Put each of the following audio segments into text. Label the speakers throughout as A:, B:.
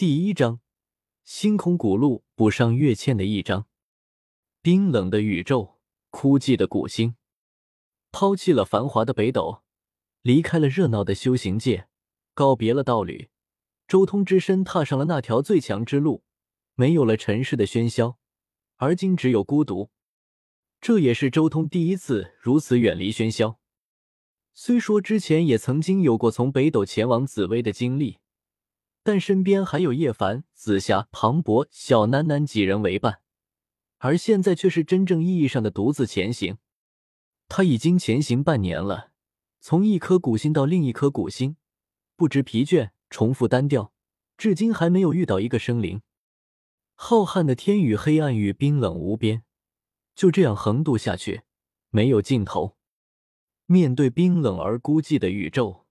A: 第一章，星空古路补上跃迁的一章。冰冷的宇宙，枯寂的古星，抛弃了繁华的北斗，离开了热闹的修行界，告别了道侣，周通只身踏上了那条最强之路。没有了尘世的喧嚣，而今只有孤独。这也是周通第一次如此远离喧嚣。虽说之前也曾经有过从北斗前往紫薇的经历。但身边还有叶凡、紫霞、庞博、小楠楠几人为伴，而现在却是真正意义上的独自前行。他已经前行半年了，从一颗古星到另一颗古星，不知疲倦，重复单调，至今还没有遇到一个生灵。浩瀚的天与黑暗与冰冷无边，就这样横渡下去，没有尽头。面对冰冷而孤寂的宇宙，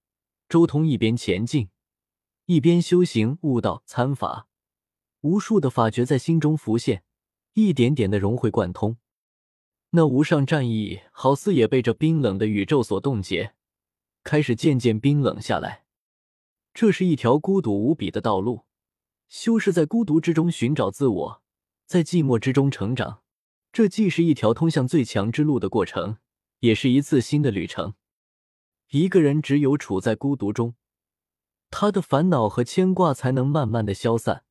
A: 周通一边前进。一边修行悟道参法，无数的法诀在心中浮现，一点点的融会贯通。那无上战意好似也被这冰冷的宇宙所冻结，开始渐渐冰冷下来。这是一条孤独无比的道路，修士在孤独之中寻找自我，在寂寞之中成长。这既是一条通向最强之路的过程，也是一次新的旅程。一个人只有处在孤独中。他的烦恼和牵挂才能慢慢的消散，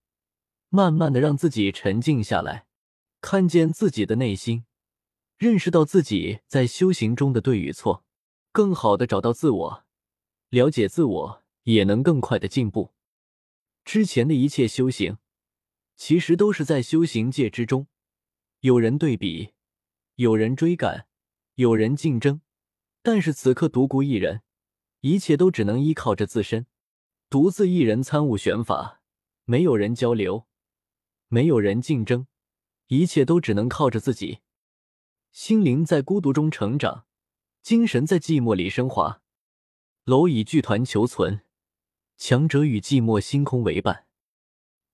A: 慢慢的让自己沉静下来，看见自己的内心，认识到自己在修行中的对与错，更好的找到自我，了解自我，也能更快的进步。之前的一切修行，其实都是在修行界之中，有人对比，有人追赶，有人竞争，但是此刻独孤一人，一切都只能依靠着自身。独自一人参悟玄法，没有人交流，没有人竞争，一切都只能靠着自己。心灵在孤独中成长，精神在寂寞里升华。蝼蚁剧团求存，强者与寂寞星空为伴。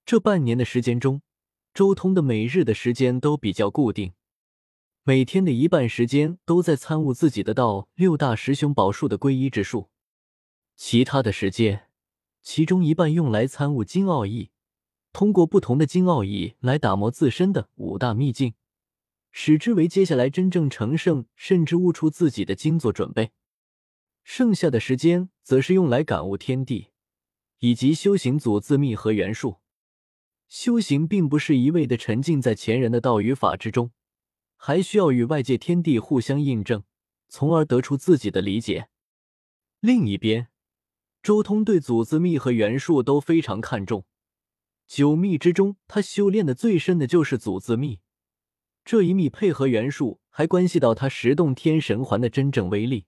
A: 这半年的时间中，周通的每日的时间都比较固定，每天的一半时间都在参悟自己的道六大十雄宝术的归一之术，其他的时间。其中一半用来参悟金奥义，通过不同的金奥义来打磨自身的五大秘境，使之为接下来真正成圣，甚至悟出自己的金做准备。剩下的时间则是用来感悟天地，以及修行祖字秘和元术。修行并不是一味的沉浸在前人的道与法之中，还需要与外界天地互相印证，从而得出自己的理解。另一边。周通对祖字秘和元术都非常看重，九秘之中，他修炼的最深的就是祖字秘。这一秘配合元术，还关系到他十洞天神环的真正威力。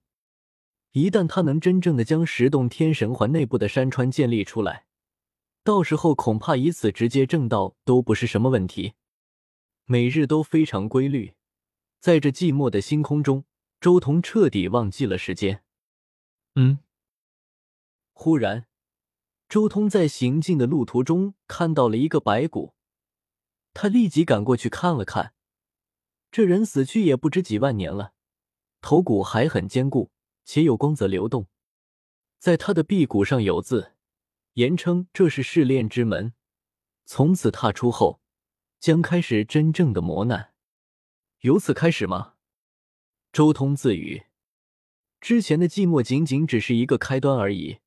A: 一旦他能真正的将十洞天神环内部的山川建立出来，到时候恐怕以此直接正道都不是什么问题。每日都非常规律，在这寂寞的星空中，周通彻底忘记了时间。嗯。忽然，周通在行进的路途中看到了一个白骨，他立即赶过去看了看。这人死去也不知几万年了，头骨还很坚固，且有光泽流动。在他的臂骨上有字，言称这是试炼之门，从此踏出后，将开始真正的磨难。由此开始吗？周通自语，之前的寂寞仅仅只是一个开端而已。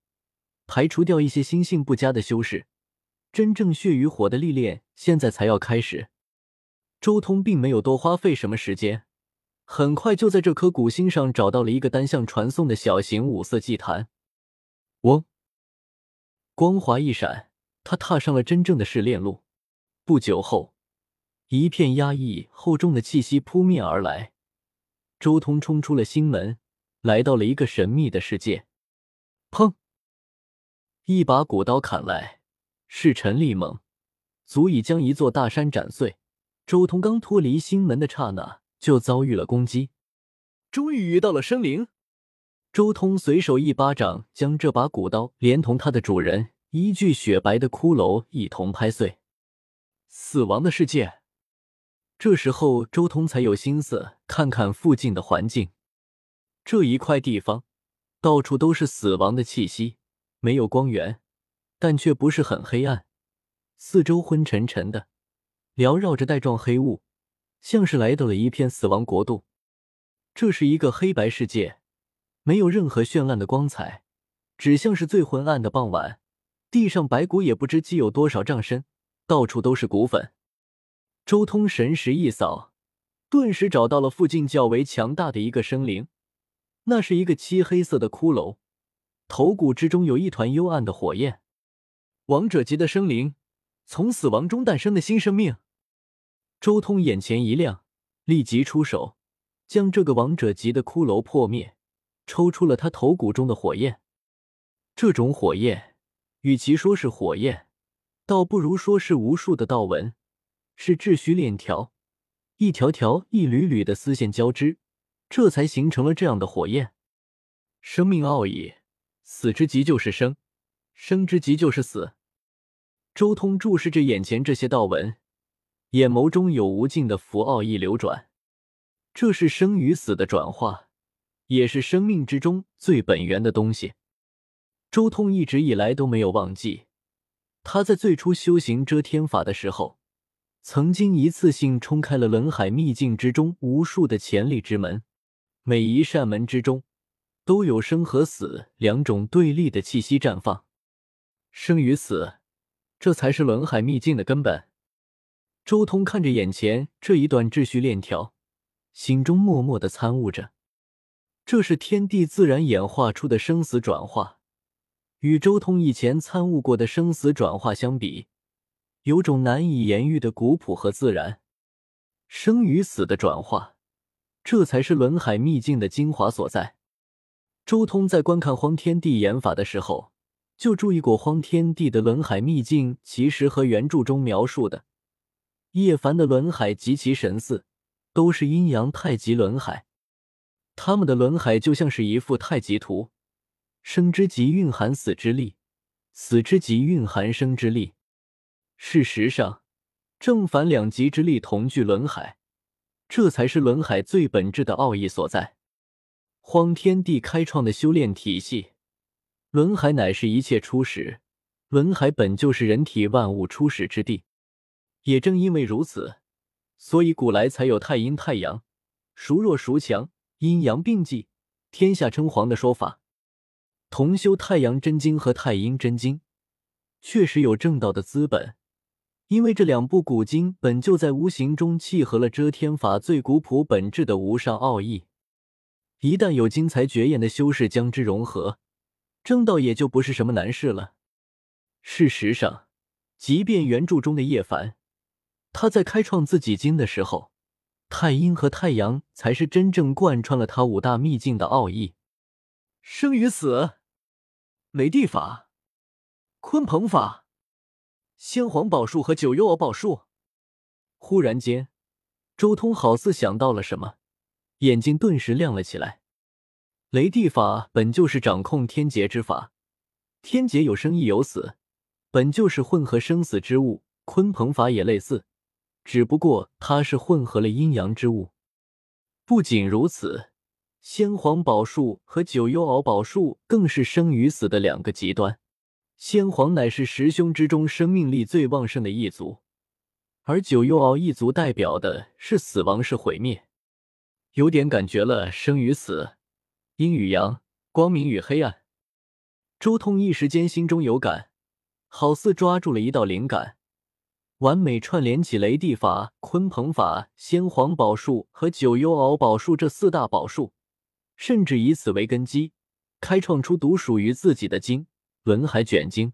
A: 排除掉一些心性不佳的修士，真正血与火的历练现在才要开始。周通并没有多花费什么时间，很快就在这颗古星上找到了一个单向传送的小型五色祭坛。嗡，光华一闪，他踏上了真正的试炼路。不久后，一片压抑厚重的气息扑面而来，周通冲出了星门，来到了一个神秘的世界。砰！一把古刀砍来，势沉力猛，足以将一座大山斩碎。周通刚脱离星门的刹那，就遭遇了攻击。终于遇到了生灵，周通随手一巴掌将这把古刀连同它的主人一具雪白的骷髅一同拍碎。死亡的世界。这时候，周通才有心思看看附近的环境。这一块地方，到处都是死亡的气息。没有光源，但却不是很黑暗，四周昏沉沉的，缭绕着带状黑雾，像是来到了一片死亡国度。这是一个黑白世界，没有任何绚烂的光彩，只像是最昏暗的傍晚。地上白骨也不知积有多少丈深，到处都是骨粉。周通神识一扫，顿时找到了附近较为强大的一个生灵，那是一个漆黑色的骷髅，头骨之中有一团幽暗的火焰。王者级的生灵，从死亡中诞生的新生命。周通眼前一亮，立即出手。将这个王者级的骷髅破灭，抽出了他头骨中的火焰。这种火焰，与其说是火焰，倒不如说是无数的道纹，是秩序链条，一条条、一缕缕的丝线交织，这才形成了这样的火焰。生命奥义，死之极就是生，生之极就是死。周通注视着眼前这些道纹，眼眸中有无尽的符奥义流转。这是生与死的转化，也是生命之中最本源的东西。周通一直以来都没有忘记，他在最初修行遮天法的时候，曾经一次性冲开了冷海秘境之中无数的潜力之门，每一扇门之中都有生和死两种对立的气息绽放。生与死，这才是轮海秘境的根本。周通看着眼前这一段秩序链条。心中默默的参悟着，这是天地自然演化出的生死转化，与周通以前参悟过的生死转化相比，有种难以言喻的古朴和自然。生与死的转化，这才是轮海秘境的精华所在。周通在观看荒天地演法的时候，就注意过荒天地的轮海秘境，其实和原著中描述的叶凡的轮海极其神似。都是阴阳太极轮海，他们的轮海就像是一幅太极图，生之极蕴含死之力，死之极蕴含生之力。事实上，正反两极之力同具轮海，这才是轮海最本质的奥义所在。荒天地开创的修炼体系，轮海乃是一切初始，轮海本就是人体万物初始之地。也正因为如此。所以古来才有太阴太阳，孰弱孰强，阴阳并济，天下称皇的说法。同修太阳真经和太阴真经，确实有正道的资本，因为这两部古经本就在无形中契合了遮天法最古朴本质的无上奥义。一旦有精彩绝艳的修士将之融合，正道也就不是什么难事了。事实上，即便原著中的叶凡。他在开创自己经的时候，太阴和太阳才是真正贯穿了他五大秘境的奥义。生与死，雷地法，鲲鹏法，先皇宝术和九幽敖宝术。忽然间，周通好似想到了什么，眼睛顿时亮了起来。雷地法本就是掌控天劫之法，天劫有生亦有死，本就是混合生死之物。鲲鹏法也类似。只不过它是混合了阴阳之物。不仅如此，先皇宝术和九幽敖宝术更是生与死的两个极端。先皇乃是十兄之中生命力最旺盛的一族，而九幽敖一族代表的是死亡是毁灭，有点感觉了生与死，阴与阳，光明与黑暗。周通一时间心中有感，好似抓住了一道灵感。完美串联起雷地法、鲲鹏法、先皇宝术和九幽敖宝术这四大宝术，甚至以此为根基，开创出独属于自己的经——轮海卷经。